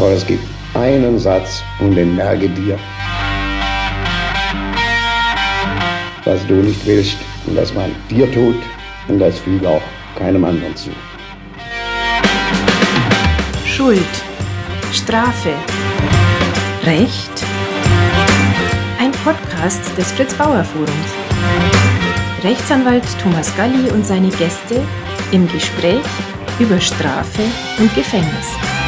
Aber es gibt einen Satz und den merke dir. Was du nicht willst und das man dir tut, und das füge auch keinem anderen zu. Schuld, Strafe, Recht. Ein Podcast des Fritz Bauer Forums. Rechtsanwalt Thomas Galli und seine Gäste im Gespräch über Strafe und Gefängnis.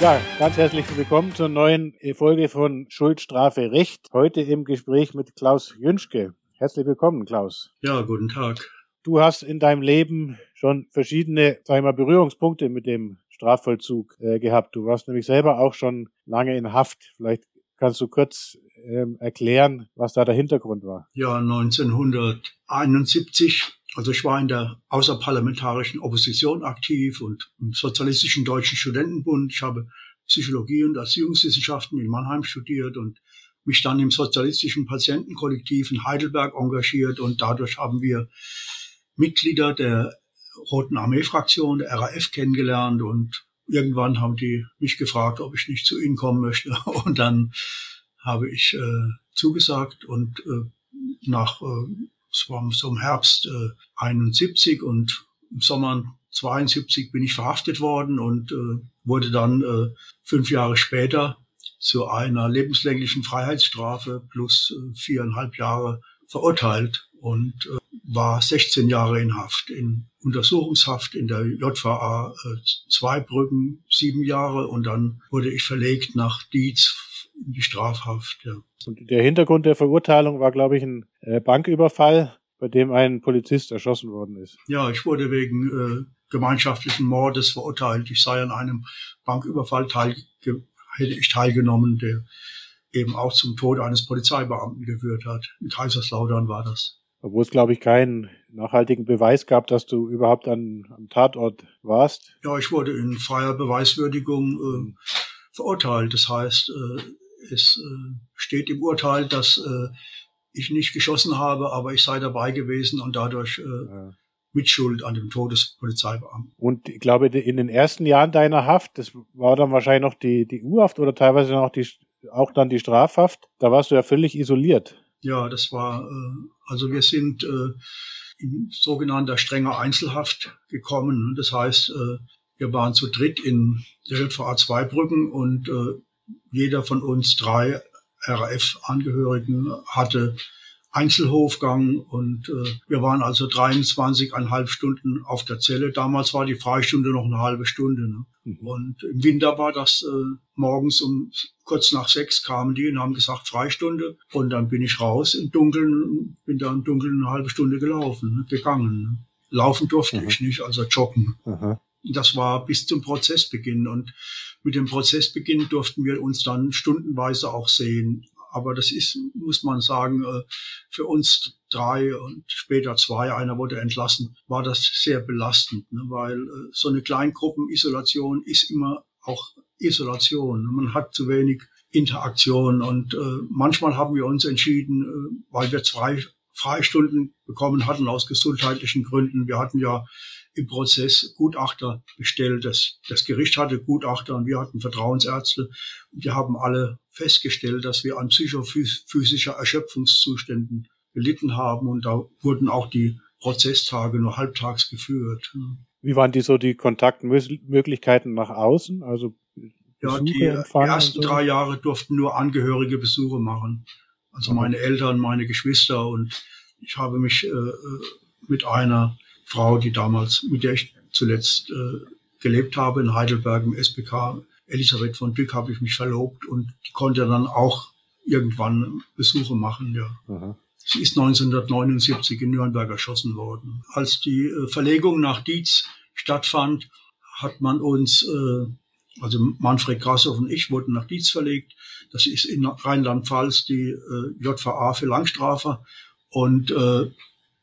Ja, ganz herzlich willkommen zur neuen Folge von Schuld, Strafe, Recht. Heute im Gespräch mit Klaus Jünschke. Herzlich willkommen, Klaus. Ja, guten Tag. Du hast in deinem Leben schon verschiedene, sag ich mal, Berührungspunkte mit dem Strafvollzug äh, gehabt. Du warst nämlich selber auch schon lange in Haft. Vielleicht kannst du kurz ähm, erklären, was da der Hintergrund war. Ja, 1971 also ich war in der außerparlamentarischen Opposition aktiv und im Sozialistischen Deutschen Studentenbund. Ich habe Psychologie und Erziehungswissenschaften in Mannheim studiert und mich dann im sozialistischen Patientenkollektiv in Heidelberg engagiert. Und dadurch haben wir Mitglieder der Roten Armee-Fraktion, der RAF kennengelernt. Und irgendwann haben die mich gefragt, ob ich nicht zu ihnen kommen möchte. Und dann habe ich äh, zugesagt. Und äh, nach äh, es war so im Herbst äh, 71 und im Sommer 72 bin ich verhaftet worden und äh, wurde dann äh, fünf Jahre später zu einer lebenslänglichen Freiheitsstrafe plus äh, viereinhalb Jahre verurteilt und äh, war 16 Jahre in Haft, in Untersuchungshaft in der JVA äh, Zweibrücken, sieben Jahre und dann wurde ich verlegt nach Dietz in die Strafhaft. Ja. Und der Hintergrund der Verurteilung war, glaube ich, ein äh, Banküberfall, bei dem ein Polizist erschossen worden ist. Ja, ich wurde wegen äh, gemeinschaftlichen Mordes verurteilt. Ich sei an einem Banküberfall teil, hätte ich teilgenommen, der eben auch zum Tod eines Polizeibeamten geführt hat. In Kaiserslautern war das. Obwohl es, glaube ich, keinen nachhaltigen Beweis gab, dass du überhaupt an, am Tatort warst. Ja, ich wurde in freier Beweiswürdigung äh, verurteilt. Das heißt, äh, es äh, steht im Urteil, dass äh, ich nicht geschossen habe, aber ich sei dabei gewesen und dadurch äh, ja. Mitschuld an dem Tod des Polizeibeamten. Und ich glaube, in den ersten Jahren deiner Haft, das war dann wahrscheinlich noch die, die U-Haft oder teilweise noch die, auch dann die Strafhaft, da warst du ja völlig isoliert. Ja, das war, äh, also wir sind äh, in sogenannter strenger Einzelhaft gekommen. Das heißt, äh, wir waren zu dritt in der JVA Zweibrücken und äh, jeder von uns drei RAF-Angehörigen hatte Einzelhofgang und äh, wir waren also 23,5 Stunden auf der Zelle. Damals war die Freistunde noch eine halbe Stunde. Ne? Mhm. Und im Winter war das äh, morgens um kurz nach sechs kamen die und haben gesagt Freistunde. Und dann bin ich raus im Dunkeln, bin da im Dunkeln eine halbe Stunde gelaufen, ne? gegangen. Ne? Laufen durfte mhm. ich nicht, also joggen. Mhm. Das war bis zum Prozessbeginn und mit dem Prozessbeginn durften wir uns dann stundenweise auch sehen. Aber das ist, muss man sagen, äh, für uns drei und später zwei, einer wurde entlassen, war das sehr belastend, ne? weil äh, so eine Kleingruppenisolation ist immer auch Isolation. Man hat zu wenig Interaktion und äh, manchmal haben wir uns entschieden, weil wir zwei Freistunden bekommen hatten aus gesundheitlichen Gründen. Wir hatten ja im Prozess Gutachter bestellt. Das, das Gericht hatte Gutachter und wir hatten Vertrauensärzte. Und wir haben alle festgestellt, dass wir an psychophysischer Erschöpfungszuständen gelitten haben. Und da wurden auch die Prozesstage nur halbtags geführt. Wie waren die so die Kontaktmöglichkeiten nach außen? Also ja, die ersten so? drei Jahre durften nur Angehörige Besuche machen. Also meine Eltern, meine Geschwister und ich habe mich äh, äh mit einer Frau, die damals, mit der ich zuletzt äh, gelebt habe in Heidelberg im SPK, Elisabeth von Dück, habe ich mich verlobt und die konnte dann auch irgendwann Besuche machen, ja. Aha. Sie ist 1979 in Nürnberg erschossen worden. Als die äh, Verlegung nach Dietz stattfand, hat man uns, äh, also Manfred Grassoff und ich wurden nach Dietz verlegt. Das ist in Rheinland-Pfalz die äh, JVA für Langstrafer. Und äh,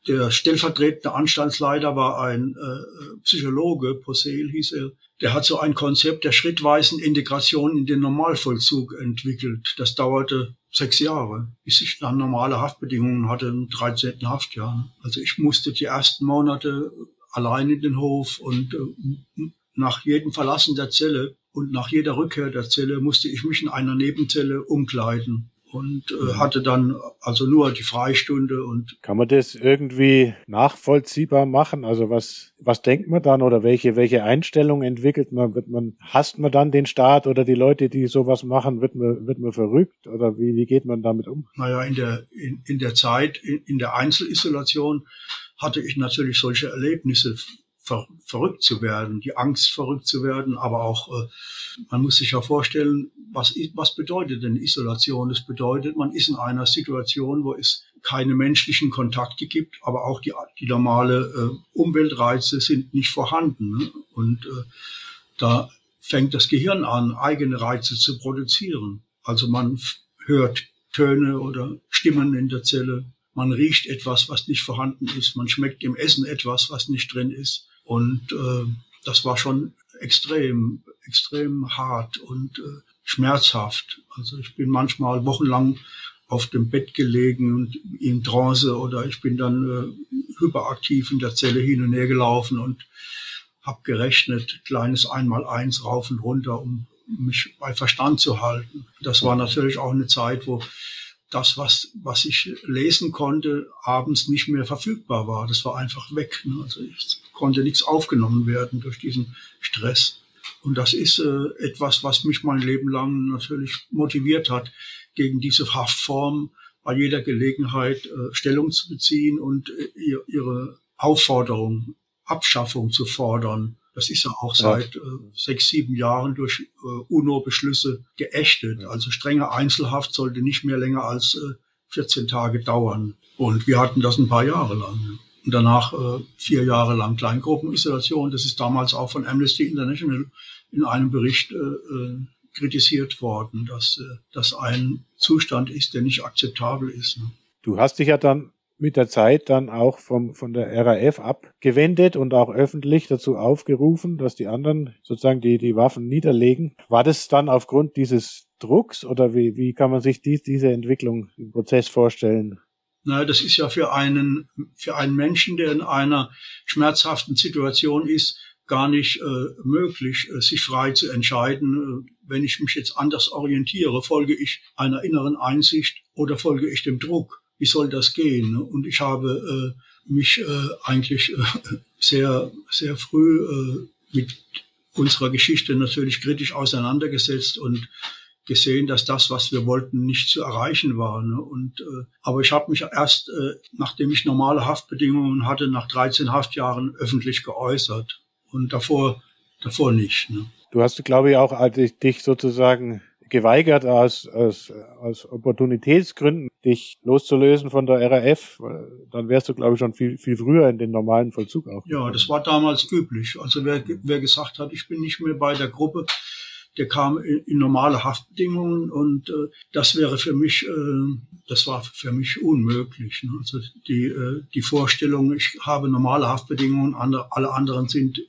der stellvertretende Anstaltsleiter war ein äh, Psychologe, Posel hieß er. Der hat so ein Konzept der schrittweisen Integration in den Normalvollzug entwickelt. Das dauerte sechs Jahre, bis ich dann normale Haftbedingungen hatte im 13. Haftjahr. Also ich musste die ersten Monate allein in den Hof und äh, nach jedem Verlassen der Zelle und nach jeder Rückkehr der Zelle musste ich mich in einer Nebenzelle umkleiden und äh, hatte dann also nur die Freistunde und kann man das irgendwie nachvollziehbar machen? Also was was denkt man dann oder welche welche Einstellung entwickelt man? Wird man hasst man dann den Staat oder die Leute, die sowas machen? Wird man wird man verrückt oder wie wie geht man damit um? Naja, in der in, in der Zeit in, in der Einzelisolation hatte ich natürlich solche Erlebnisse ver verrückt zu werden, die Angst verrückt zu werden, aber auch, äh, man muss sich ja vorstellen, was, was bedeutet denn Isolation? Das bedeutet, man ist in einer Situation, wo es keine menschlichen Kontakte gibt, aber auch die, die normale äh, Umweltreize sind nicht vorhanden. Ne? Und äh, da fängt das Gehirn an, eigene Reize zu produzieren. Also man hört Töne oder Stimmen in der Zelle, man riecht etwas, was nicht vorhanden ist, man schmeckt im Essen etwas, was nicht drin ist. Und äh, das war schon extrem, extrem hart und äh, schmerzhaft. Also ich bin manchmal wochenlang auf dem Bett gelegen und in Trance oder ich bin dann äh, hyperaktiv in der Zelle hin und her gelaufen und habe gerechnet, kleines Einmal-Eins rauf und runter, um mich bei Verstand zu halten. Das war natürlich auch eine Zeit, wo das, was, was ich lesen konnte, abends nicht mehr verfügbar war. Das war einfach weg. Ne? Also es konnte nichts aufgenommen werden durch diesen Stress. Und das ist äh, etwas, was mich mein Leben lang natürlich motiviert hat, gegen diese Haftform bei jeder Gelegenheit äh, Stellung zu beziehen und äh, ihre Aufforderung, Abschaffung zu fordern. Das ist ja auch seit äh, sechs, sieben Jahren durch äh, UNO-Beschlüsse geächtet. Also strenge Einzelhaft sollte nicht mehr länger als äh, 14 Tage dauern. Und wir hatten das ein paar Jahre lang. Und danach äh, vier Jahre lang Kleingruppenisolation. Das ist damals auch von Amnesty International in einem Bericht äh, äh kritisiert worden, dass das ein Zustand ist, der nicht akzeptabel ist. Ne? Du hast dich ja dann mit der Zeit dann auch vom, von der RAF abgewendet und auch öffentlich dazu aufgerufen, dass die anderen sozusagen die, die Waffen niederlegen. War das dann aufgrund dieses Drucks oder wie, wie kann man sich dies, diese Entwicklung im Prozess vorstellen? Na, das ist ja für einen, für einen Menschen, der in einer schmerzhaften Situation ist, gar nicht äh, möglich, äh, sich frei zu entscheiden. Äh, wenn ich mich jetzt anders orientiere, folge ich einer inneren Einsicht oder folge ich dem Druck? Wie soll das gehen? Und ich habe äh, mich äh, eigentlich äh, sehr, sehr früh äh, mit unserer Geschichte natürlich kritisch auseinandergesetzt und gesehen, dass das, was wir wollten, nicht zu erreichen war. Ne? Und, äh, aber ich habe mich erst, äh, nachdem ich normale Haftbedingungen hatte, nach 13 Haftjahren öffentlich geäußert. Und davor, davor nicht. Ne? Du hast, glaube ich, auch als dich sozusagen geweigert, aus, aus, aus Opportunitätsgründen dich loszulösen von der RAF. Dann wärst du, glaube ich, schon viel, viel früher in den normalen Vollzug auch. Ja, das war damals üblich. Also wer, wer gesagt hat, ich bin nicht mehr bei der Gruppe, der kam in, in normale Haftbedingungen und äh, das wäre für mich, äh, das war für mich unmöglich. Ne? Also die, äh, die Vorstellung, ich habe normale Haftbedingungen, andere, alle anderen sind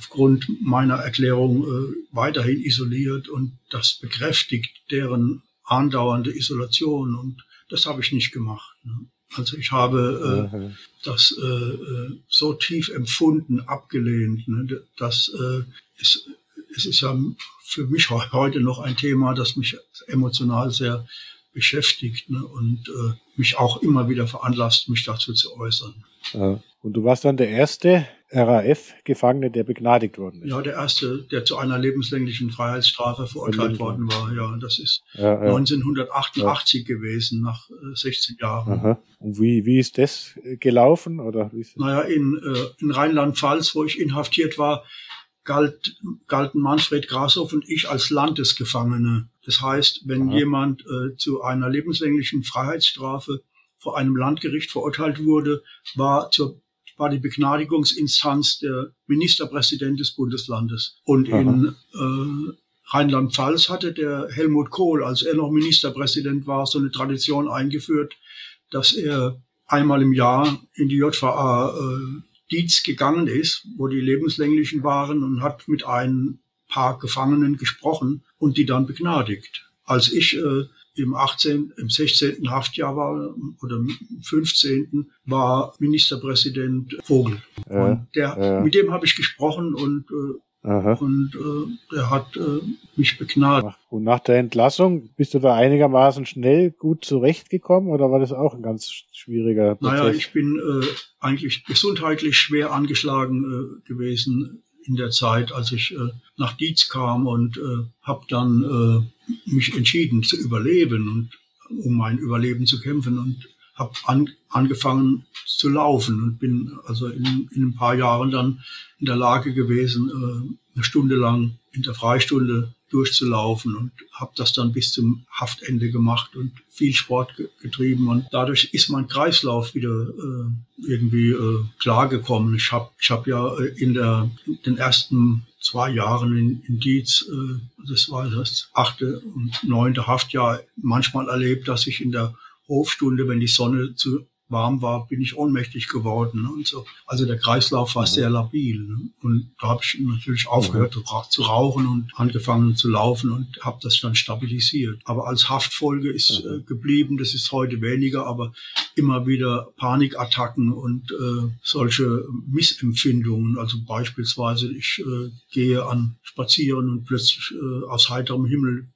aufgrund meiner Erklärung äh, weiterhin isoliert und das bekräftigt deren andauernde Isolation und das habe ich nicht gemacht. Ne? Also ich habe äh, das äh, äh, so tief empfunden, abgelehnt, ne? dass äh, es, es ist ja für mich heute noch ein Thema, das mich emotional sehr beschäftigt ne? und äh, mich auch immer wieder veranlasst, mich dazu zu äußern. Ja. Und du warst dann der erste RAF-Gefangene, der begnadigt worden ist. Ja, der erste, der zu einer lebenslänglichen Freiheitsstrafe verurteilt worden war. Ja, das ist ja, ja. 1988 ja. gewesen, nach 16 äh, Jahren. Aha. Und wie, wie ist das gelaufen? Oder wie ist das? Naja, in, äh, in Rheinland-Pfalz, wo ich inhaftiert war, galt, galten Manfred Grashoff und ich als Landesgefangene. Das heißt, wenn Aha. jemand äh, zu einer lebenslänglichen Freiheitsstrafe vor einem Landgericht verurteilt wurde, war zur war die Begnadigungsinstanz der Ministerpräsident des Bundeslandes. Und Aha. in äh, Rheinland-Pfalz hatte der Helmut Kohl, als er noch Ministerpräsident war, so eine Tradition eingeführt, dass er einmal im Jahr in die JVA äh, Dietz gegangen ist, wo die lebenslänglichen waren und hat mit ein paar Gefangenen gesprochen und die dann begnadigt. Als ich äh, im 18., im 16. Haftjahr war oder im 15. war Ministerpräsident Vogel. Ja, und der, ja. mit dem habe ich gesprochen und äh, Aha. Und äh, er hat äh, mich begnadet. Und nach der Entlassung bist du da einigermaßen schnell gut zurechtgekommen oder war das auch ein ganz schwieriger Prozess? Naja, ich bin äh, eigentlich gesundheitlich schwer angeschlagen äh, gewesen in der Zeit, als ich äh, nach Dietz kam und äh, habe dann äh, mich entschieden zu überleben und um mein Überleben zu kämpfen und habe an, angefangen zu laufen und bin also in, in ein paar Jahren dann in der Lage gewesen, äh, eine Stunde lang in der Freistunde durchzulaufen und habe das dann bis zum Haftende gemacht und viel Sport getrieben und dadurch ist mein Kreislauf wieder äh, irgendwie äh, klargekommen. Ich habe ich hab ja äh, in der in den ersten zwei Jahren in, in Dietz, äh, das war das achte und neunte Haftjahr, manchmal erlebt, dass ich in der Hofstunde, wenn die Sonne zu warm war, bin ich ohnmächtig geworden und so. Also der Kreislauf war mhm. sehr labil. Ne? Und da habe ich natürlich aufgehört mhm. zu rauchen und angefangen zu laufen und habe das dann stabilisiert. Aber als Haftfolge ist mhm. äh, geblieben, das ist heute weniger, aber immer wieder Panikattacken und äh, solche Missempfindungen. Also beispielsweise ich äh, gehe an Spazieren und plötzlich äh, aus heiterem Himmel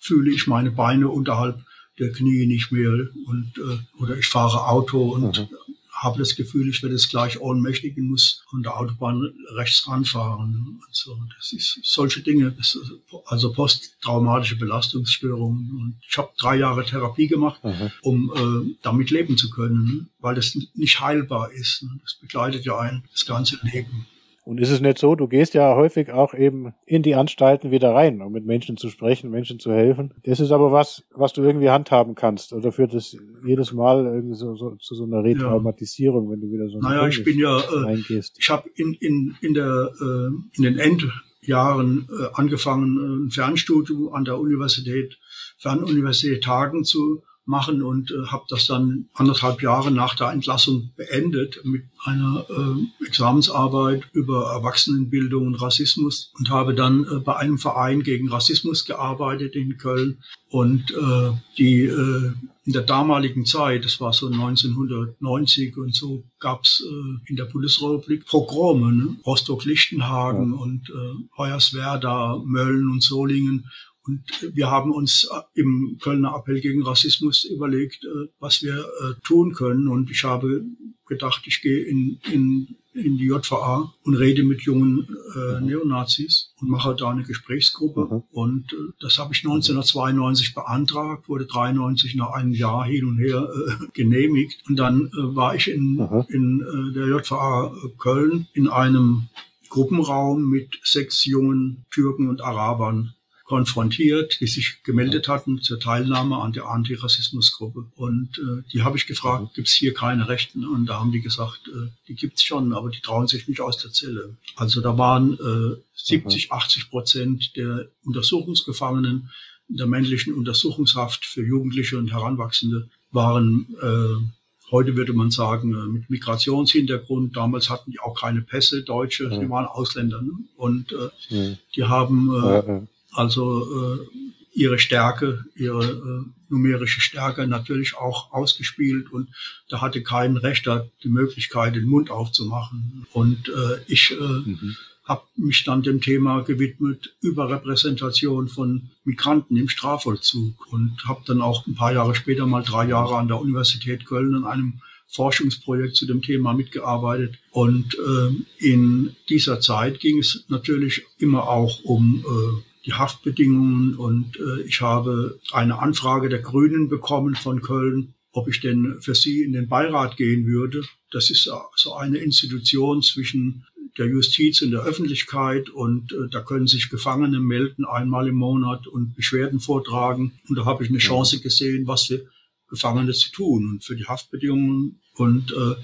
fühle ich meine Beine unterhalb der Knie nicht mehr und äh, oder ich fahre Auto und mhm. habe das Gefühl, ich werde es gleich ohnmächtig und muss von der Autobahn rechts ranfahren. Und so. Das ist solche Dinge, das, also posttraumatische Belastungsstörungen. Und ich habe drei Jahre Therapie gemacht, mhm. um äh, damit leben zu können, weil das nicht heilbar ist. Das begleitet ja ein das ganze Leben. Und ist es nicht so, du gehst ja häufig auch eben in die Anstalten wieder rein, um mit Menschen zu sprechen, Menschen zu helfen. Das ist aber was, was du irgendwie handhaben kannst. Oder führt das jedes Mal irgendwie so, so zu so einer Retraumatisierung, ja. wenn du wieder so Naja, ich bin ja, äh, ich habe in, in, in, der, äh, in den Endjahren äh, angefangen, äh, ein Fernstudium an der Universität, Fernuniversität Hagen zu machen und äh, habe das dann anderthalb Jahre nach der Entlassung beendet mit einer äh, Examensarbeit über Erwachsenenbildung und Rassismus und habe dann äh, bei einem Verein gegen Rassismus gearbeitet in Köln und äh, die äh, in der damaligen Zeit, das war so 1990 und so, gab's äh, in der Bundesrepublik Pogrome, ne? Rostock-Lichtenhagen ja. und äh, Hoyerswerda, Mölln und Solingen und wir haben uns äh, im Kölner Appell gegen Rassismus überlegt, äh, was wir äh, tun können. Und ich habe gedacht, ich gehe in, in, in die JVA und rede mit jungen äh, mhm. Neonazis und mache da eine Gesprächsgruppe. Mhm. Und äh, das habe ich 1992 beantragt, wurde 93 nach einem Jahr hin und her äh, genehmigt. Und dann war ich in, mhm. in der JVA Köln in einem Gruppenraum mit sechs jungen Türken und Arabern konfrontiert, die sich gemeldet hatten zur Teilnahme an der Antirassismusgruppe. Und äh, die habe ich gefragt, mhm. gibt es hier keine Rechten? Und da haben die gesagt, äh, die gibt's schon, aber die trauen sich nicht aus der Zelle. Also da waren äh, 70, 80 mhm. Prozent der Untersuchungsgefangenen der männlichen Untersuchungshaft für Jugendliche und Heranwachsende waren äh, Heute würde man sagen, äh, mit Migrationshintergrund. Damals hatten die auch keine Pässe, Deutsche, mhm. die waren Ausländer. Ne? Und äh, mhm. die haben äh, also äh, ihre Stärke, ihre äh, numerische Stärke natürlich auch ausgespielt und da hatte kein Rechter die Möglichkeit, den Mund aufzumachen. Und äh, ich äh, mhm. habe mich dann dem Thema gewidmet, Überrepräsentation von Migranten im Strafvollzug und habe dann auch ein paar Jahre später mal drei Jahre an der Universität Köln an einem Forschungsprojekt zu dem Thema mitgearbeitet. Und äh, in dieser Zeit ging es natürlich immer auch um äh, die Haftbedingungen und äh, ich habe eine Anfrage der Grünen bekommen von Köln, ob ich denn für sie in den Beirat gehen würde. Das ist so eine Institution zwischen der Justiz und der Öffentlichkeit und äh, da können sich Gefangene melden einmal im Monat und Beschwerden vortragen. Und da habe ich eine Chance gesehen, was für Gefangene zu tun und für die Haftbedingungen. Und äh,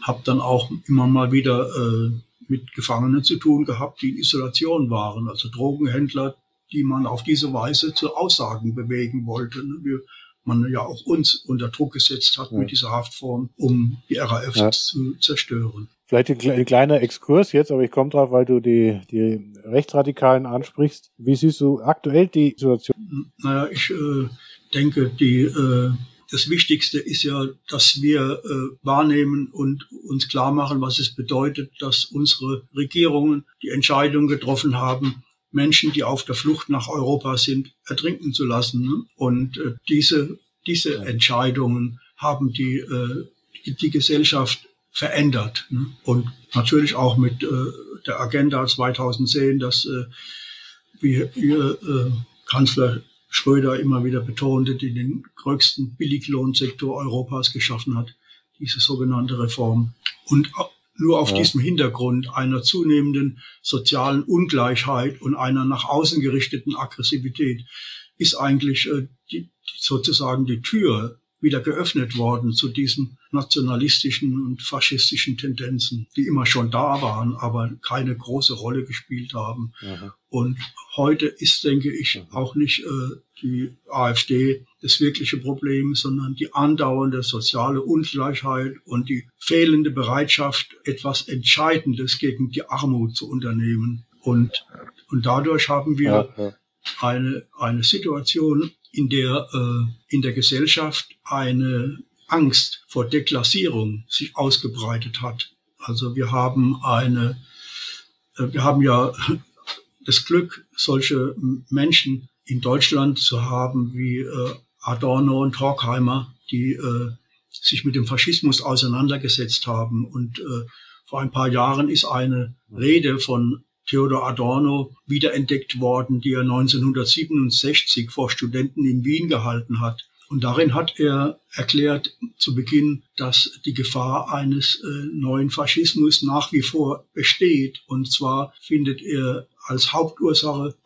habe dann auch immer mal wieder äh, mit Gefangenen zu tun gehabt, die in Isolation waren, also Drogenhändler, die man auf diese Weise zu Aussagen bewegen wollte. Ne? Wir, man ja auch uns unter Druck gesetzt hat ja. mit dieser Haftform, um die RAF ja. zu zerstören. Vielleicht ein, kleiner Exkurs jetzt, aber ich komme drauf, weil du die, die Rechtsradikalen ansprichst. Wie siehst du aktuell die Situation? Naja, ich, äh, denke, die, äh, das Wichtigste ist ja, dass wir äh, wahrnehmen und uns klar machen, was es bedeutet, dass unsere Regierungen die Entscheidung getroffen haben, Menschen, die auf der Flucht nach Europa sind, ertrinken zu lassen. Ne? Und äh, diese, diese Entscheidungen haben die, äh, die, die Gesellschaft verändert. Ne? Und natürlich auch mit äh, der Agenda 2010, dass äh, wie ihr äh, Kanzler Schröder immer wieder betonte, die den größten Billiglohnsektor Europas geschaffen hat, diese sogenannte Reform. Und nur auf ja. diesem Hintergrund einer zunehmenden sozialen Ungleichheit und einer nach außen gerichteten Aggressivität ist eigentlich äh, die, sozusagen die Tür wieder geöffnet worden zu diesen nationalistischen und faschistischen Tendenzen, die immer schon da waren, aber keine große Rolle gespielt haben. Mhm. Und heute ist, denke ich, auch nicht äh, die AfD das wirkliche Problem, sondern die andauernde soziale Ungleichheit und die fehlende Bereitschaft, etwas Entscheidendes gegen die Armut zu unternehmen. Und, und dadurch haben wir eine, eine Situation, in der äh, in der Gesellschaft eine Angst vor Deklassierung sich ausgebreitet hat. Also wir haben eine, äh, wir haben ja das Glück, solche Menschen in Deutschland zu haben wie äh, Adorno und Horkheimer, die äh, sich mit dem Faschismus auseinandergesetzt haben. Und äh, vor ein paar Jahren ist eine Rede von Theodor Adorno wiederentdeckt worden, die er 1967 vor Studenten in Wien gehalten hat. Und darin hat er erklärt zu Beginn, dass die Gefahr eines äh, neuen Faschismus nach wie vor besteht. Und zwar findet er als Hauptursache,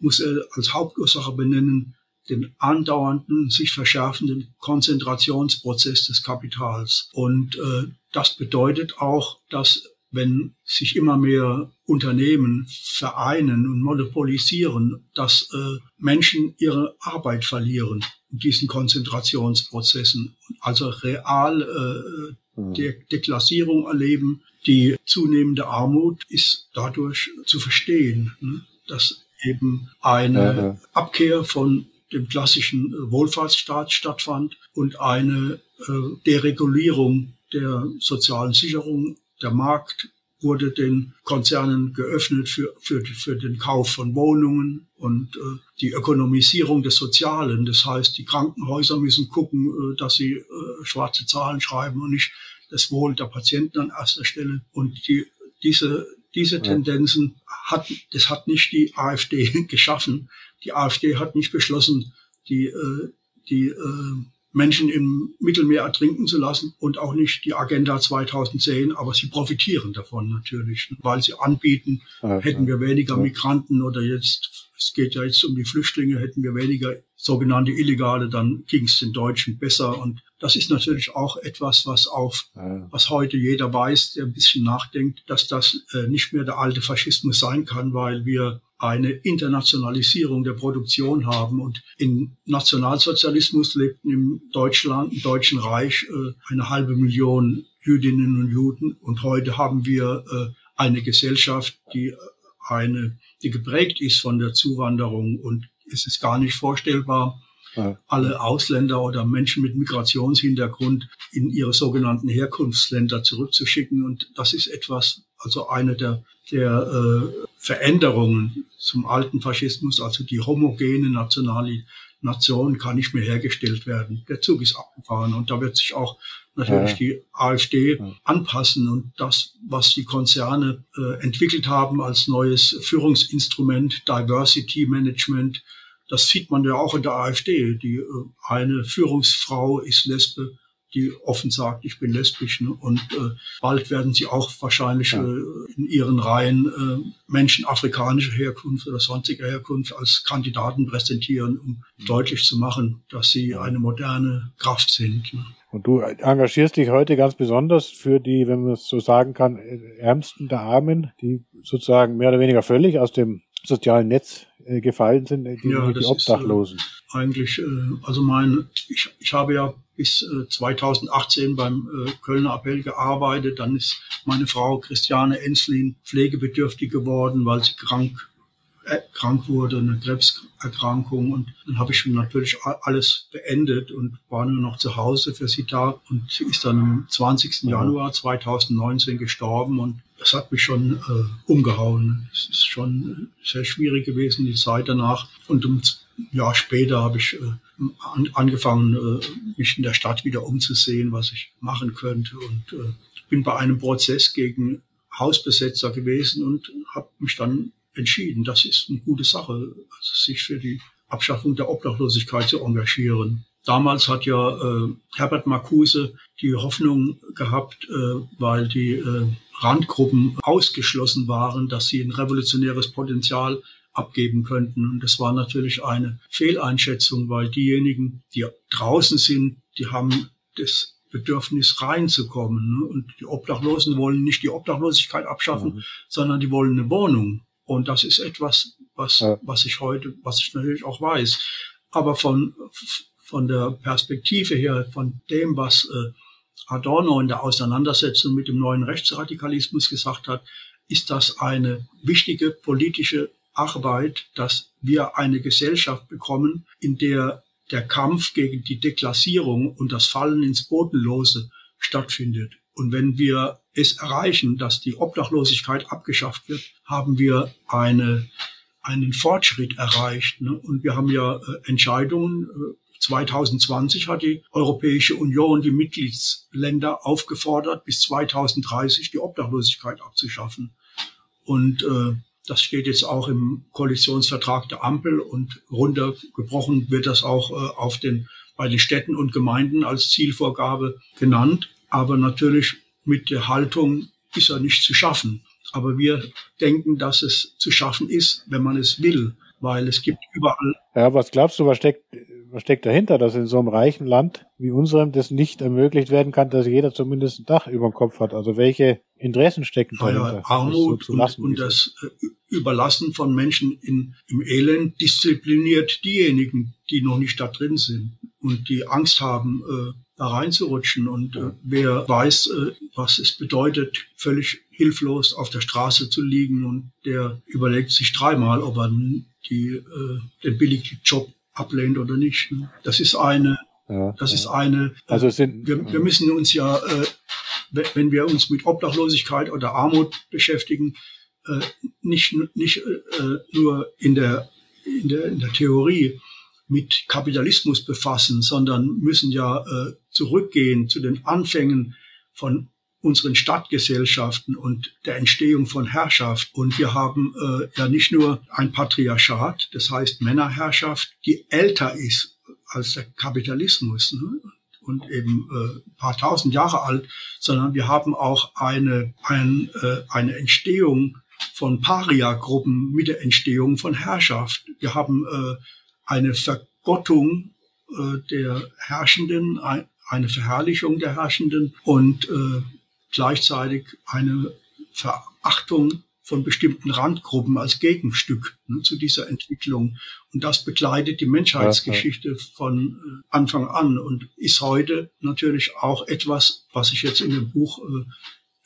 muss er als Hauptursache benennen, den andauernden, sich verschärfenden Konzentrationsprozess des Kapitals. Und äh, das bedeutet auch, dass wenn sich immer mehr Unternehmen vereinen und monopolisieren, dass äh, Menschen ihre Arbeit verlieren in diesen Konzentrationsprozessen, also real äh, mhm. De Deklassierung erleben. Die zunehmende Armut ist dadurch zu verstehen, ne? dass eben eine ja, Abkehr von dem klassischen äh, Wohlfahrtsstaat stattfand und eine äh, Deregulierung der sozialen Sicherung der Markt wurde den Konzernen geöffnet für, für, für den Kauf von Wohnungen und äh, die Ökonomisierung des Sozialen. Das heißt, die Krankenhäuser müssen gucken, äh, dass sie äh, schwarze Zahlen schreiben und nicht das Wohl der Patienten an erster Stelle. Und die, diese, diese ja. Tendenzen hat, das hat nicht die AfD geschaffen. Die AfD hat nicht beschlossen, die, äh, die äh, Menschen im Mittelmeer ertrinken zu lassen und auch nicht die Agenda 2010, aber sie profitieren davon natürlich, weil sie anbieten, hätten wir weniger. Migranten oder jetzt, es geht ja jetzt um die Flüchtlinge, hätten wir weniger sogenannte Illegale, dann ging es den Deutschen besser und das ist natürlich auch etwas, was auf, ja. was heute jeder weiß, der ein bisschen nachdenkt, dass das äh, nicht mehr der alte Faschismus sein kann, weil wir eine Internationalisierung der Produktion haben. Und im Nationalsozialismus lebten im Deutschland, im Deutschen Reich äh, eine halbe Million Jüdinnen und Juden. Und heute haben wir äh, eine Gesellschaft, die äh, eine, die geprägt ist von der Zuwanderung. Und es ist gar nicht vorstellbar, ja. alle Ausländer oder Menschen mit Migrationshintergrund in ihre sogenannten Herkunftsländer zurückzuschicken. Und das ist etwas, also eine der, der äh, Veränderungen zum alten Faschismus, also die homogene nationale Nation kann nicht mehr hergestellt werden. Der Zug ist abgefahren und da wird sich auch natürlich ja. die AfD ja. anpassen und das, was die Konzerne äh, entwickelt haben als neues Führungsinstrument, Diversity Management, das sieht man ja auch in der AfD. Die äh, eine Führungsfrau ist Lesbe, die offen sagt, ich bin lesbisch. Ne? Und äh, bald werden sie auch wahrscheinlich ja. äh, in ihren Reihen äh, Menschen afrikanischer Herkunft oder sonstiger Herkunft als Kandidaten präsentieren, um mhm. deutlich zu machen, dass sie eine moderne Kraft sind. Ne? Und du engagierst dich heute ganz besonders für die, wenn man es so sagen kann, Ärmsten der Armen, die sozusagen mehr oder weniger völlig aus dem sozialen Netz äh, gefallen sind, die, ja, die Obdachlosen. Ist, äh, eigentlich, äh, also mein, ich, ich habe ja bis 2018 beim Kölner Appell gearbeitet. Dann ist meine Frau Christiane Enslin pflegebedürftig geworden, weil sie krank krank wurde, eine Krebserkrankung und dann habe ich natürlich alles beendet und war nur noch zu Hause für sie da und ist dann am 20. Januar 2019 gestorben und das hat mich schon äh, umgehauen. Es ist schon sehr schwierig gewesen, die Zeit danach. Und um Jahr später habe ich äh, an, angefangen, äh, mich in der Stadt wieder umzusehen, was ich machen könnte. Und äh, bin bei einem Prozess gegen Hausbesetzer gewesen und habe mich dann entschieden, das ist eine gute Sache, also sich für die Abschaffung der Obdachlosigkeit zu engagieren. Damals hat ja äh, Herbert Marcuse die Hoffnung gehabt, äh, weil die äh, Randgruppen ausgeschlossen waren, dass sie ein revolutionäres Potenzial abgeben könnten. Und das war natürlich eine Fehleinschätzung, weil diejenigen, die draußen sind, die haben das Bedürfnis reinzukommen. Ne? Und die Obdachlosen wollen nicht die Obdachlosigkeit abschaffen, mhm. sondern die wollen eine Wohnung. Und das ist etwas, was, ja. was ich heute, was ich natürlich auch weiß. Aber von, von der Perspektive her, von dem, was äh, Adorno in der Auseinandersetzung mit dem neuen Rechtsradikalismus gesagt hat, ist das eine wichtige politische Arbeit, dass wir eine Gesellschaft bekommen, in der der Kampf gegen die Deklassierung und das Fallen ins Bodenlose stattfindet. Und wenn wir es erreichen, dass die Obdachlosigkeit abgeschafft wird, haben wir eine, einen Fortschritt erreicht. Ne? Und wir haben ja äh, Entscheidungen. 2020 äh, hat die Europäische Union die Mitgliedsländer aufgefordert, bis 2030 die Obdachlosigkeit abzuschaffen. Und äh, das steht jetzt auch im Koalitionsvertrag der Ampel und runtergebrochen wird das auch äh, auf den, bei den Städten und Gemeinden als Zielvorgabe genannt. Aber natürlich mit der Haltung ist er nicht zu schaffen. Aber wir denken, dass es zu schaffen ist, wenn man es will, weil es gibt überall. Ja, was glaubst du, was steckt, was steckt dahinter, dass in so einem reichen Land wie unserem das nicht ermöglicht werden kann, dass jeder zumindest ein Dach über dem Kopf hat? Also welche Interessen stecken dahinter? Ja, Armut so und, und das äh, Überlassen von Menschen in, im Elend diszipliniert diejenigen, die noch nicht da drin sind und die Angst haben, äh, da reinzurutschen. Und äh, wer weiß, äh, was es bedeutet, völlig hilflos auf der Straße zu liegen und der überlegt sich dreimal, ob er die, äh, den billigen Job ablehnt oder nicht. Ne? Das ist eine, ja, das ja. ist eine. Äh, also sind, wir, wir müssen uns ja, äh, wenn wir uns mit Obdachlosigkeit oder Armut beschäftigen, äh, nicht nicht äh, nur in der in der in der Theorie mit Kapitalismus befassen, sondern müssen ja äh, zurückgehen zu den Anfängen von unseren Stadtgesellschaften und der Entstehung von Herrschaft. Und wir haben äh, ja nicht nur ein Patriarchat, das heißt Männerherrschaft, die älter ist als der Kapitalismus ne? und eben äh, paar tausend Jahre alt, sondern wir haben auch eine, ein, äh, eine Entstehung von Paria-Gruppen mit der Entstehung von Herrschaft. Wir haben äh, eine Vergottung äh, der Herrschenden, ein, eine Verherrlichung der Herrschenden und äh, gleichzeitig eine Verachtung von bestimmten Randgruppen als Gegenstück ne, zu dieser Entwicklung. Und das begleitet die Menschheitsgeschichte von äh, Anfang an und ist heute natürlich auch etwas, was ich jetzt in dem Buch äh,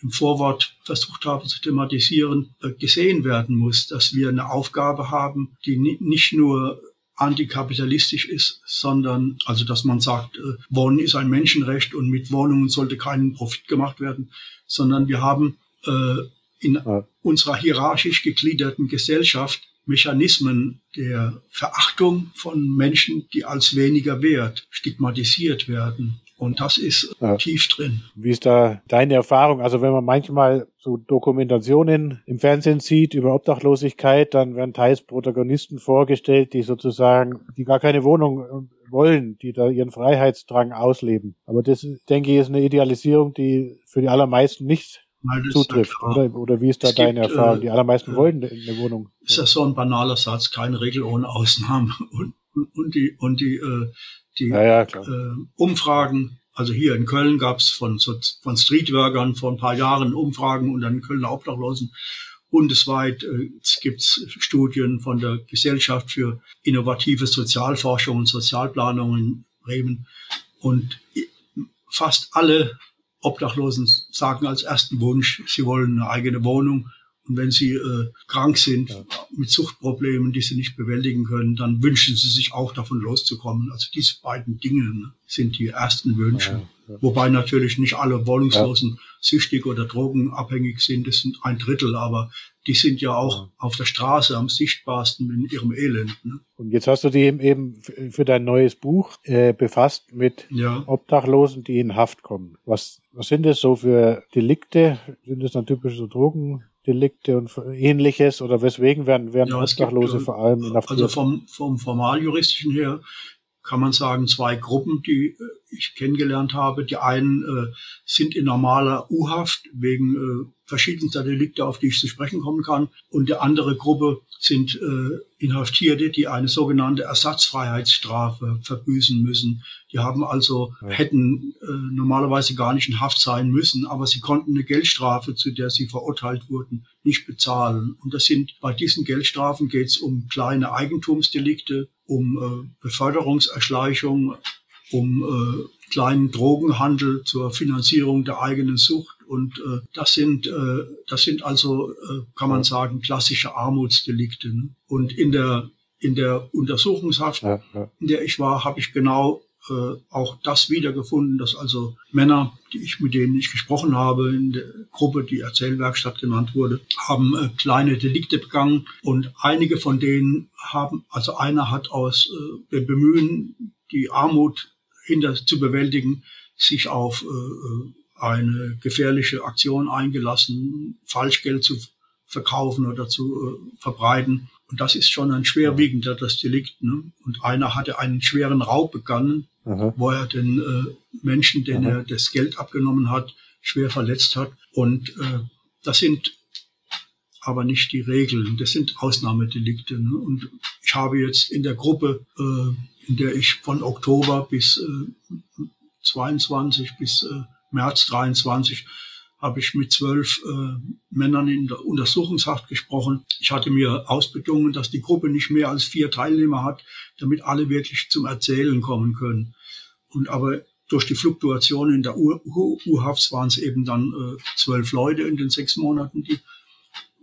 im Vorwort versucht habe zu thematisieren, äh, gesehen werden muss, dass wir eine Aufgabe haben, die nicht nur antikapitalistisch ist, sondern also dass man sagt, äh, Wohnen ist ein Menschenrecht und mit Wohnungen sollte keinen Profit gemacht werden, sondern wir haben äh, in ja. unserer hierarchisch gegliederten Gesellschaft Mechanismen der Verachtung von Menschen, die als weniger wert stigmatisiert werden. Und das ist ja. tief drin. Wie ist da deine Erfahrung? Also wenn man manchmal so Dokumentationen im Fernsehen sieht über Obdachlosigkeit, dann werden teils Protagonisten vorgestellt, die sozusagen, die gar keine Wohnung wollen, die da ihren Freiheitsdrang ausleben. Aber das, denke ich, ist eine Idealisierung, die für die allermeisten nicht zutrifft. Oder, oder wie ist da es deine gibt, Erfahrung? Die allermeisten äh, wollen eine Wohnung. Ist ja so ein banaler Satz, keine Regel ohne Ausnahmen. Und, und, und die, und die äh, die ja, ja, äh, Umfragen, also hier in Köln gab es von, von Streetworkern vor ein paar Jahren Umfragen und dann Kölner Obdachlosen. Bundesweit äh, gibt es Studien von der Gesellschaft für innovative Sozialforschung und Sozialplanung in Bremen. Und fast alle Obdachlosen sagen als ersten Wunsch, sie wollen eine eigene Wohnung Und wenn sie äh, krank sind ja. mit Suchtproblemen, die sie nicht bewältigen können, dann wünschen sie sich auch davon loszukommen. Also diese beiden Dinge ne, sind die ersten Wünsche. Ja, ja. Wobei natürlich nicht alle Wohnungslosen süchtig oder drogenabhängig sind. Das sind ein Drittel, aber die sind ja auch auf der Straße am sichtbarsten in ihrem Elend. Ne? Und jetzt hast du dich eben für dein neues Buch äh, befasst mit. Obdachlosen, die in Haft kommen. Was, was sind das so für Delikte? Sind das dann typische so Drogendelikte und ähnliches? Oder weswegen werden, werden ja, Obdachlose gibt, vor allem inhaftiert? Also vom, vom formaljuristischen her kann man sagen, zwei Gruppen, die ich kennengelernt habe. Die einen äh, sind in normaler U-Haft wegen äh, verschiedenster Delikte, auf die ich zu sprechen kommen kann. Und die andere Gruppe sind äh, Inhaftierte, die eine sogenannte Ersatzfreiheitsstrafe verbüßen müssen. Die haben also, ja. hätten äh, normalerweise gar nicht in Haft sein müssen, aber sie konnten eine Geldstrafe, zu der sie verurteilt wurden, nicht bezahlen. Und das sind, bei diesen Geldstrafen geht es um kleine Eigentumsdelikte, um äh, Beförderungserschleichung, um äh, kleinen Drogenhandel zur Finanzierung der eigenen Sucht. Und äh, das sind äh, das sind also äh, kann man sagen klassische Armutsdelikte. Ne? Und in der in der Untersuchungshaft, ja, ja. in der ich war, habe ich genau äh, auch das wiedergefunden, dass also Männer, die ich mit denen ich gesprochen habe, in der Gruppe, die Erzählwerkstatt genannt wurde, haben äh, kleine Delikte begangen und einige von denen haben, also einer hat aus äh, dem Bemühen, die Armut hinter zu bewältigen, sich auf äh, äh, eine gefährliche Aktion eingelassen, Falschgeld zu verkaufen oder zu äh, verbreiten. Und das ist schon ein schwerwiegender das Delikt. Ne? Und einer hatte einen schweren Raub begangen, Aha. wo er den äh, Menschen, den Aha. er das Geld abgenommen hat, schwer verletzt hat. Und äh, das sind aber nicht die Regeln. Das sind Ausnahmedelikte. Ne? Und ich habe jetzt in der Gruppe, äh, in der ich von Oktober bis äh, 22 bis äh, März 23 habe ich mit zwölf äh, Männern in der Untersuchungshaft gesprochen. Ich hatte mir ausbedungen, dass die Gruppe nicht mehr als vier Teilnehmer hat, damit alle wirklich zum Erzählen kommen können. Und aber durch die Fluktuation in der U-Haft waren es eben dann äh, zwölf Leute in den sechs Monaten, die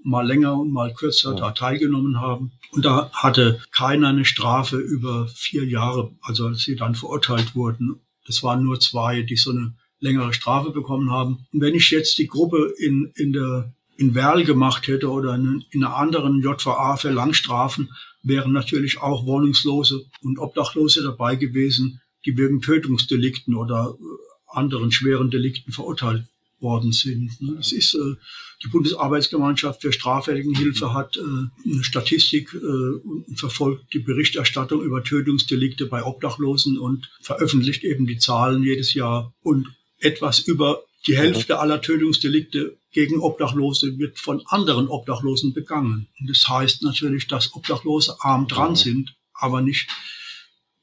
mal länger und mal kürzer da teilgenommen haben. Und da hatte keiner eine Strafe über vier Jahre, also als sie dann verurteilt wurden. Das waren nur zwei, die so eine längere Strafe bekommen haben. Und wenn ich jetzt die Gruppe in, in der in Werl gemacht hätte oder in, in einer anderen JVA für Langstrafen, wären natürlich auch Wohnungslose und Obdachlose dabei gewesen, die wegen Tötungsdelikten oder äh, anderen schweren Delikten verurteilt worden sind. Ne? Das ist äh, die Bundesarbeitsgemeinschaft für Straffälligenhilfe hat äh, eine Statistik und verfolgt die Berichterstattung über Tötungsdelikte bei Obdachlosen und veröffentlicht eben die Zahlen jedes Jahr. Und etwas über die Hälfte aller Tötungsdelikte gegen Obdachlose wird von anderen Obdachlosen begangen. Und das heißt natürlich, dass Obdachlose arm dran sind, aber nicht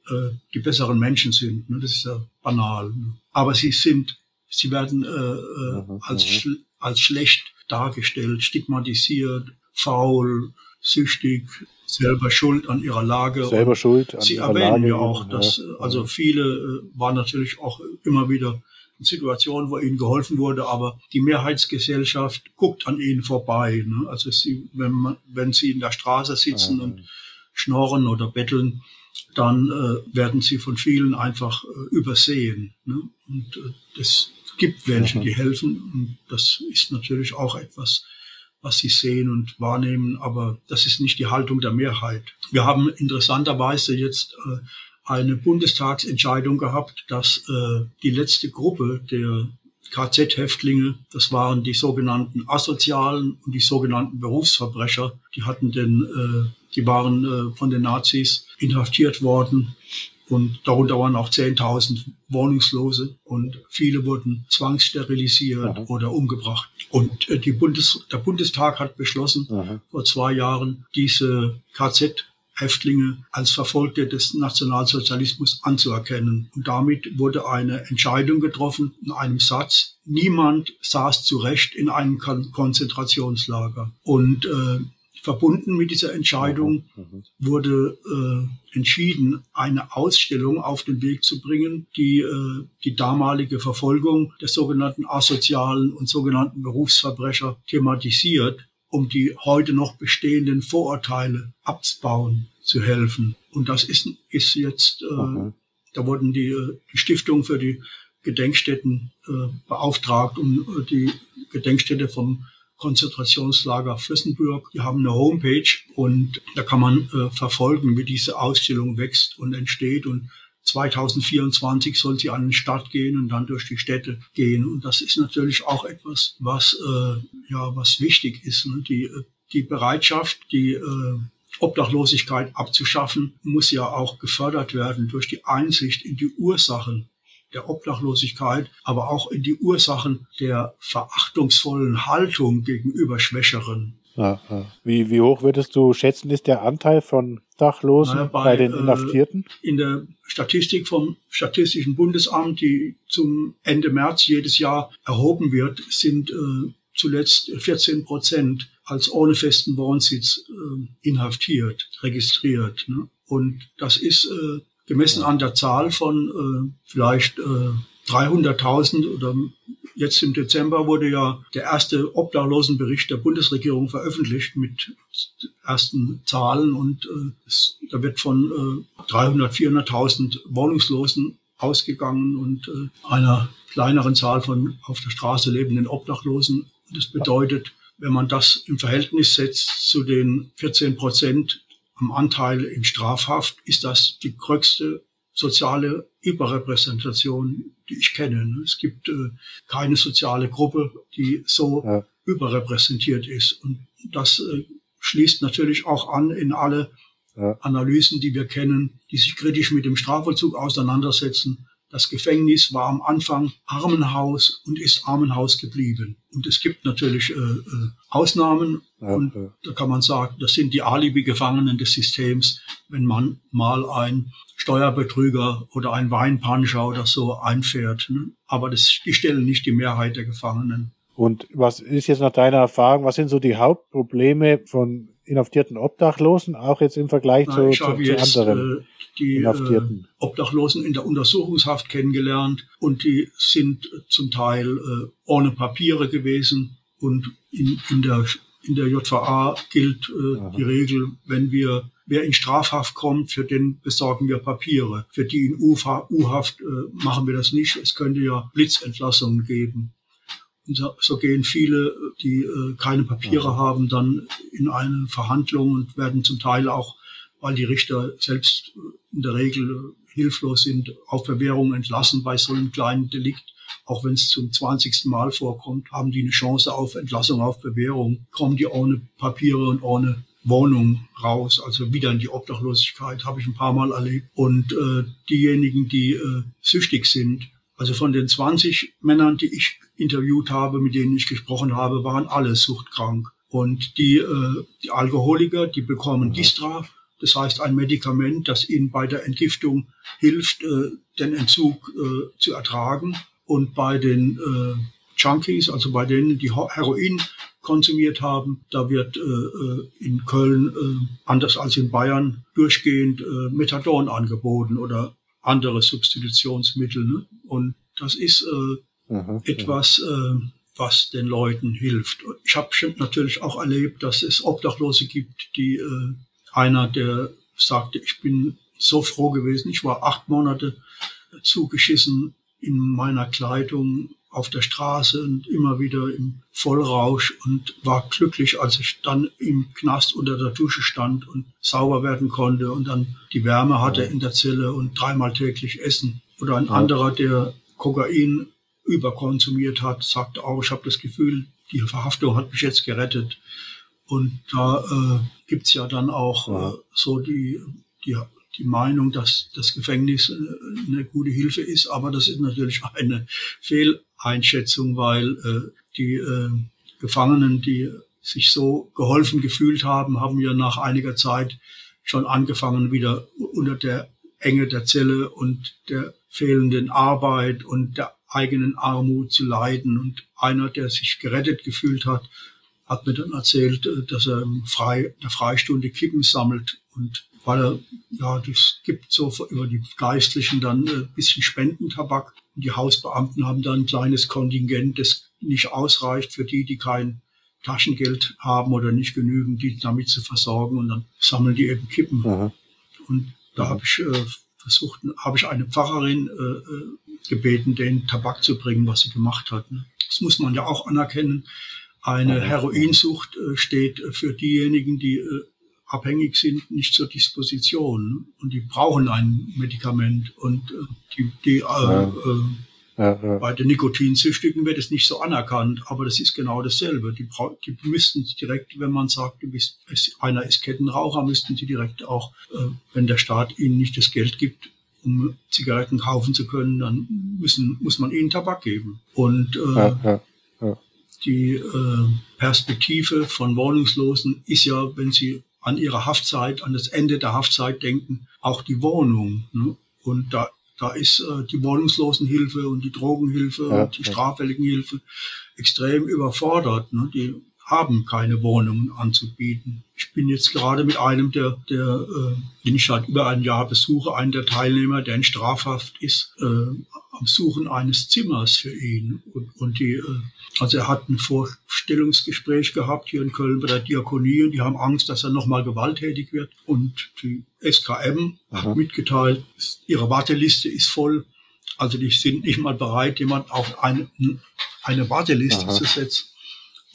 äh, die besseren Menschen sind. Ne? Das ist ja banal. Aber sie sind, sie werden äh, äh, als, schl als schlecht dargestellt, stigmatisiert, faul, süchtig, selber schuld an ihrer Lage. Selber schuld. An Sie erwähnen Lage, ja auch, dass also viele äh, waren natürlich auch immer wieder Situation, wo ihnen geholfen wurde, aber die Mehrheitsgesellschaft guckt an ihnen vorbei. Ne? Also sie, wenn, man, wenn sie in der Straße sitzen mhm. und schnorren oder betteln, dann äh, werden sie von vielen einfach äh, übersehen. Ne? Und äh, es gibt welche, mhm. die helfen. Und das ist natürlich auch etwas, was sie sehen und wahrnehmen, aber das ist nicht die Haltung der Mehrheit. Wir haben interessanterweise jetzt äh, eine Bundestagsentscheidung gehabt, dass äh, die letzte Gruppe der KZ-Häftlinge, das waren die sogenannten Asozialen und die sogenannten Berufsverbrecher, die hatten den, äh, die waren äh, von den Nazis inhaftiert worden und darunter waren auch 10.000 Wohnungslose und viele wurden zwangssterilisiert Aha. oder umgebracht. Und äh, Bundes, der Bundestag hat beschlossen, Aha. vor zwei Jahren diese KZ Häftlinge als Verfolgte des Nationalsozialismus anzuerkennen. Und damit wurde eine Entscheidung getroffen in einem Satz, niemand saß zu Recht in einem Konzentrationslager. Und äh, verbunden mit dieser Entscheidung mhm, mhm. wurde äh, entschieden, eine Ausstellung auf den Weg zu bringen, die äh, die damalige Verfolgung der sogenannten asozialen und sogenannten Berufsverbrecher thematisiert um die heute noch bestehenden Vorurteile abzubauen, zu helfen. Und das ist, ist jetzt, äh, mhm. da wurden die, äh, die Stiftung für die Gedenkstätten äh, beauftragt, um äh, die Gedenkstätte vom Konzentrationslager Flüssenburg. Die haben eine Homepage und da kann man äh, verfolgen, wie diese Ausstellung wächst und entsteht und 2024 soll sie an den Start gehen und dann durch die Städte gehen. Und das ist natürlich auch etwas, was, äh, ja, was wichtig ist. Ne? Die, äh, die Bereitschaft, die äh, Obdachlosigkeit abzuschaffen, muss ja auch gefördert werden durch die Einsicht in die Ursachen der Obdachlosigkeit, aber auch in die Ursachen der verachtungsvollen Haltung gegenüber Schwächeren. Ja, ja. Wie, wie hoch würdest du schätzen, ist der Anteil von Dachlosen naja, bei, bei, den äh, Inhaftierten? Äh, in der Statistik vom Statistischen Bundesamt, die zum Ende März jedes Jahr erhoben wird, sind äh, zuletzt 14 Prozent als ohne festen Wohnsitz äh, inhaftiert, registriert. Ne? Und das ist äh, gemessen an der Zahl von äh, vielleicht 300.000 oder jetzt im Dezember wurde ja der erste Obdachlosenbericht der Bundesregierung veröffentlicht mit ersten Zahlen und äh, es, da wird von äh, 300, 400.000 Wohnungslosen ausgegangen und äh, einer kleineren Zahl von auf der Straße lebenden Obdachlosen. Das bedeutet, wenn man das im Verhältnis setzt zu den 14 Prozent am Anteil in Strafhaft, ist das die größte soziale Überrepräsentation, die ich kenne. Es gibt äh, keine soziale Gruppe, die so ja. überrepräsentiert ist. Und das äh, schließt natürlich auch an in alle ja. Analysen, die wir kennen, die sich kritisch mit dem Strafvollzug auseinandersetzen. Das Gefängnis war am Anfang Armenhaus und ist Armenhaus geblieben. Und es gibt natürlich äh, äh, Ausnahmen. Ja, und ja. da kann man sagen, das sind die Alibi-Gefangenen des Systems, wenn man mal ein Steuerbetrüger oder ein Weinpanscher oder so einfährt. Ne? Aber das, die stellen nicht die Mehrheit der Gefangenen. Und was ist jetzt nach deiner Erfahrung, was sind so die Hauptprobleme von inhaftierten Obdachlosen, auch jetzt im Vergleich Na, zu, zu, jetzt, zu anderen äh, die, Inhaftierten? Äh, Obdachlosen in der Untersuchungshaft kennengelernt und die sind zum Teil äh, ohne Papiere gewesen und in, in, der, in der JVA gilt äh, die Regel, wenn wir Wer in Strafhaft kommt, für den besorgen wir Papiere. Für die in U-Haft äh, machen wir das nicht. Es könnte ja Blitzentlassungen geben. So, gehen viele, die äh, keine Papiere haben, dann in eine Verhandlung und werden zum Teil auch, weil die Richter selbst äh, in der Regel hilflos sind, auf Bewährung entlassen bei so einem kleinen Delikt. Auch wenn es zum 20. Mal vorkommt, haben die eine Chance auf Entlassung auf Bewährung. Kommen die ohne Papiere und ohne Wohnung raus, also wieder in die Obdachlosigkeit, habe ich ein paar Mal erlebt. Und äh, diejenigen, die äh, süchtig sind, also von den 20 Männern, die ich interviewt habe, mit denen ich gesprochen habe, waren alle suchtkrank. Und die, äh, die Alkoholiker, die bekommen Distra, das heißt ein Medikament, das ihnen bei der Entgiftung hilft, äh, den Entzug äh, zu ertragen. Und bei den äh, Junkies, also bei denen, die Heroin konsumiert haben. Da wird äh, äh, in Köln, äh, anders als in Bayern, durchgehend äh, Methadon angeboten oder andere Substitutionsmittel. Ne? Und das ist äh, mhm, etwas, äh, was den Leuten hilft. Ich habe natürlich auch erlebt, dass es Obdachlose gibt, die äh, einer, der sagte, ich bin so froh gewesen, ich war acht Monate zugeschissen in meiner Kleidung auf der Straße und immer wieder im Vollrausch und war glücklich, als ich dann im Knast unter der Dusche stand und sauber werden konnte und dann die Wärme hatte in der Zelle und dreimal täglich essen. Oder ein anderer, der Kokain überkonsumiert hat, sagte auch, ich habe das Gefühl, die Verhaftung hat mich jetzt gerettet. Und da äh, gibt's ja dann auch äh, so die, die die Meinung, dass das Gefängnis äh, eine gute Hilfe ist, aber das ist natürlich eine Fehleinschätzung, weil äh, die äh, Gefangenen, die sich so geholfen gefühlt haben, haben ja nach einiger Zeit schon angefangen, wieder unter der Enge der Zelle und der fehlenden Arbeit und der eigenen Armut zu leiden. Und einer, der sich gerettet gefühlt hat, hat mir dann erzählt, äh, dass er Frei, der Freistunde Kippen sammelt und weil ja, das gibt so über die Geistlichen dann ein bisschen Spendentabak. Und die Hausbeamten haben dann ein kleines Kontingent, das nicht ausreicht für die, die kein Taschengeld haben oder nicht genügend, die damit zu versorgen und dann sammeln die eben Kippen. Aha. Und da habe ich äh, versucht, habe ich eine Pfarrerin äh, äh, gebeten, den Tabak zu bringen, was sie gemacht hat. Ne? Das muss man ja auch anerkennen. Eine Heroinsucht äh, steht für diejenigen, die äh, abhängig sind, nicht zur Disposition. Und die brauchen ein Medikament. Und äh, die, die äh, Ja. äh, Ja, ja. bei den Nikotinsüchtigen wird es nicht so anerkannt, aber das ist genau dasselbe. Die, die müssten direkt, wenn man sagt, du bist, einer ist Kettenraucher, müssten sie direkt auch, äh, wenn der Staat ihnen nicht das Geld gibt, um Zigaretten kaufen zu können, dann müssen, muss man ihnen Tabak geben. Und äh, die äh, Perspektive von Wohnungslosen ist ja, wenn sie an ihre Haftzeit, an das Ende der Haftzeit denken, auch die Wohnung. Ne? Und da, da ist äh, die Wohnungslosenhilfe und die Drogenhilfe Ja, und die ja. Straffälligenhilfe extrem überfordert. Ne? Die haben keine Wohnungen anzubieten. Ich bin jetzt gerade mit einem, der, der äh, den ich seit über ein Jahr besuche, einen der Teilnehmer, der in Strafhaft ist, äh, am Suchen eines Zimmers für ihn. Und, und die, äh, also er hat ein Vorstellungsgespräch gehabt hier in Köln bei der Diakonie und die haben Angst, dass er nochmal gewalttätig wird. Und die SKM Aha. hat mitgeteilt, ihre Warteliste ist voll. Also die sind nicht mal bereit, jemand auf eine, eine Warteliste Aha. zu setzen.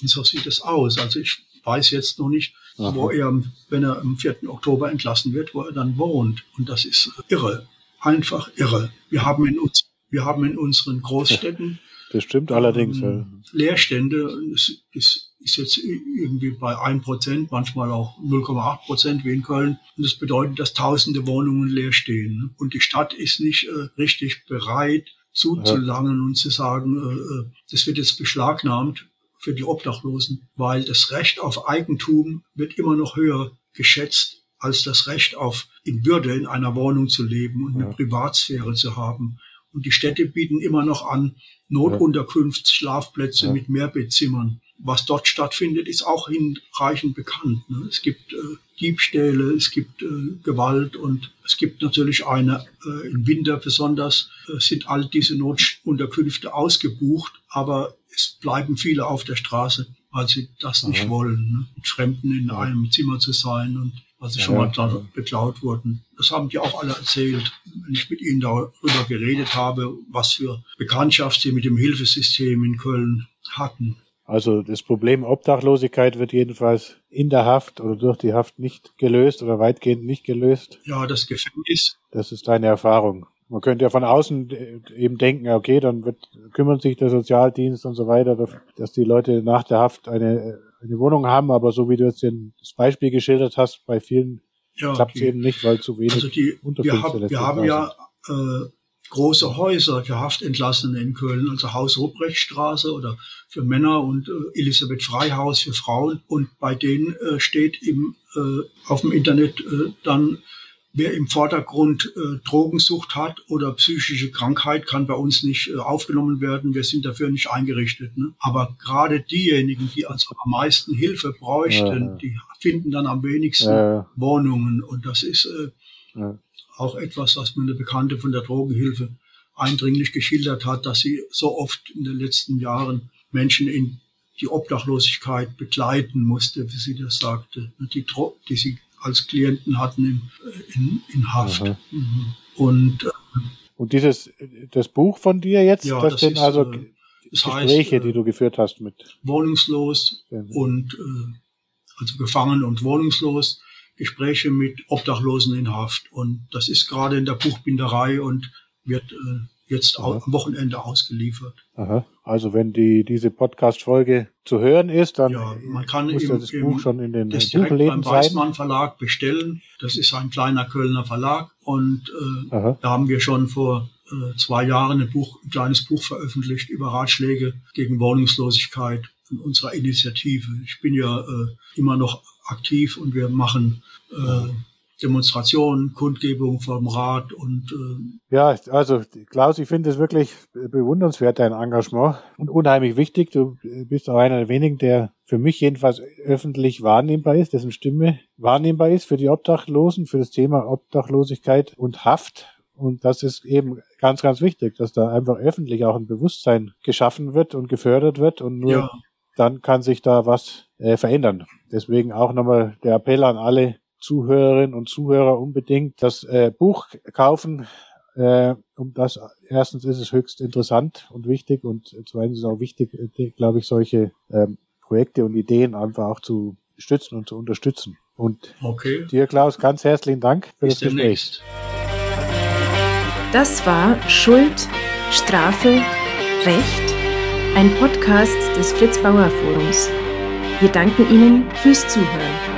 Und so sieht es aus. Also ich weiß jetzt noch nicht, Aha. wo er, wenn er am 4. Oktober entlassen wird, wo er dann wohnt. Und das ist irre. Einfach irre. Wir haben in uns, wir haben in unseren Großstädten Das stimmt allerdings. Ja. ähm, Leerstände. Es ist, ist jetzt irgendwie bei 1%, manchmal auch 0,8% wie in Köln. Und das bedeutet, dass tausende Wohnungen leer stehen. Und die Stadt ist nicht äh, richtig bereit, zuzulangen und zu sagen, äh, äh, das wird jetzt beschlagnahmt für die Obdachlosen, weil das Recht auf Eigentum wird immer noch höher geschätzt als das Recht auf in Würde in einer Wohnung zu leben und eine Ja. Privatsphäre zu haben. Und die Städte bieten immer noch an Notunterkunftsschlafplätze Ja. mit Mehrbettzimmern. Was dort stattfindet, ist auch hinreichend bekannt. Ne? Es gibt äh, Diebstähle, es gibt äh, Gewalt und es gibt natürlich eine, äh, im Winter besonders, äh, sind all diese Notunterkünfte ausgebucht, aber es bleiben viele auf der Straße, weil sie das nicht Aha. wollen, ne? mit Fremden in einem Zimmer zu sein und weil sie schon Ja. mal da beklaut wurden. Das haben die auch alle erzählt, wenn ich mit ihnen darüber geredet habe, was für Bekanntschaft sie mit dem Hilfesystem in Köln hatten. Also das Problem Obdachlosigkeit wird jedenfalls in der Haft oder durch die Haft nicht gelöst oder weitgehend nicht gelöst. Ja, das Gefängnis, Das ist deine Erfahrung. Man könnte ja von außen äh, eben denken, okay, dann wird, kümmert sich der Sozialdienst und so weiter, dass die Leute nach der Haft eine, eine Wohnung haben, aber so wie du jetzt das Beispiel geschildert hast, bei vielen ja, klappt es eben nicht, weil zu wenig also die, wir, Unterkünfte haben, wir haben ja äh, große Häuser für Haftentlassene in Köln, also Haus Ruprechtstraße oder für Männer und äh, Elisabeth Freihaus für Frauen. Und bei denen äh, steht im, äh, auf dem Internet äh, dann, wer im Vordergrund äh, Drogensucht hat oder psychische Krankheit, kann bei uns nicht äh, aufgenommen werden. Wir sind dafür nicht eingerichtet. Ne? Aber gerade diejenigen, die also am meisten Hilfe bräuchten, Ja, ja. die finden dann am wenigsten Äh, Wohnungen. Und das ist ja. Auch etwas, was mir eine Bekannte von der Drogenhilfe eindringlich geschildert hat, dass sie so oft in den letzten Jahren Menschen in die Obdachlosigkeit begleiten musste, wie sie das sagte, die, Dro- die sie als Klienten hatten in, in, in Haft. Aha. Mhm. Und äh, Und dieses, das Buch von dir jetzt, Ja, das, das sind also äh, das heißt, Gespräche, äh, die du geführt hast mit. wohnungslos und äh, also gefangen und wohnungslos, Gespräche mit Obdachlosen in Haft. Und das ist gerade in der Buchbinderei und wird äh, jetzt Aha. am Wochenende ausgeliefert. Aha. Also wenn die diese Podcast-Folge zu hören ist, dann Ja, man kann muss im- das im- Buch schon in den Das direkt Buchläden beim. Weißmann Verlag bestellen. Das ist ein kleiner Kölner Verlag und äh, Aha. da haben wir schon vor äh, zwei Jahren ein, Buch, ein kleines Buch veröffentlicht über Ratschläge gegen Wohnungslosigkeit von unserer Initiative. Ich bin ja äh, immer noch aktiv und wir machen äh, Demonstrationen, Kundgebungen vom Rat und äh, Ja, also Klaus, ich finde es wirklich bewundernswert, dein Engagement und unheimlich wichtig. Du bist auch einer der wenigen, der für mich jedenfalls öffentlich wahrnehmbar ist, dessen Stimme wahrnehmbar ist für die Obdachlosen, für das Thema Obdachlosigkeit und Haft. Und das ist eben ganz, ganz wichtig, dass da einfach öffentlich auch ein Bewusstsein geschaffen wird und gefördert wird und nur ja, dann kann sich da was äh, verändern. Deswegen auch nochmal der Appell an alle Zuhörerinnen und Zuhörer unbedingt das äh, Buch kaufen. Äh, um das erstens ist es höchst interessant und wichtig und zweitens ist es auch wichtig, äh, glaube ich, solche ähm, Projekte und Ideen einfach auch zu stützen und zu unterstützen. Und okay. dir, Klaus, ganz herzlichen Dank für Bis das Gespräch. Das war Schuld, Strafe, Recht, ein Podcast des Fritz Bauer Forums. Wir danken Ihnen fürs Zuhören.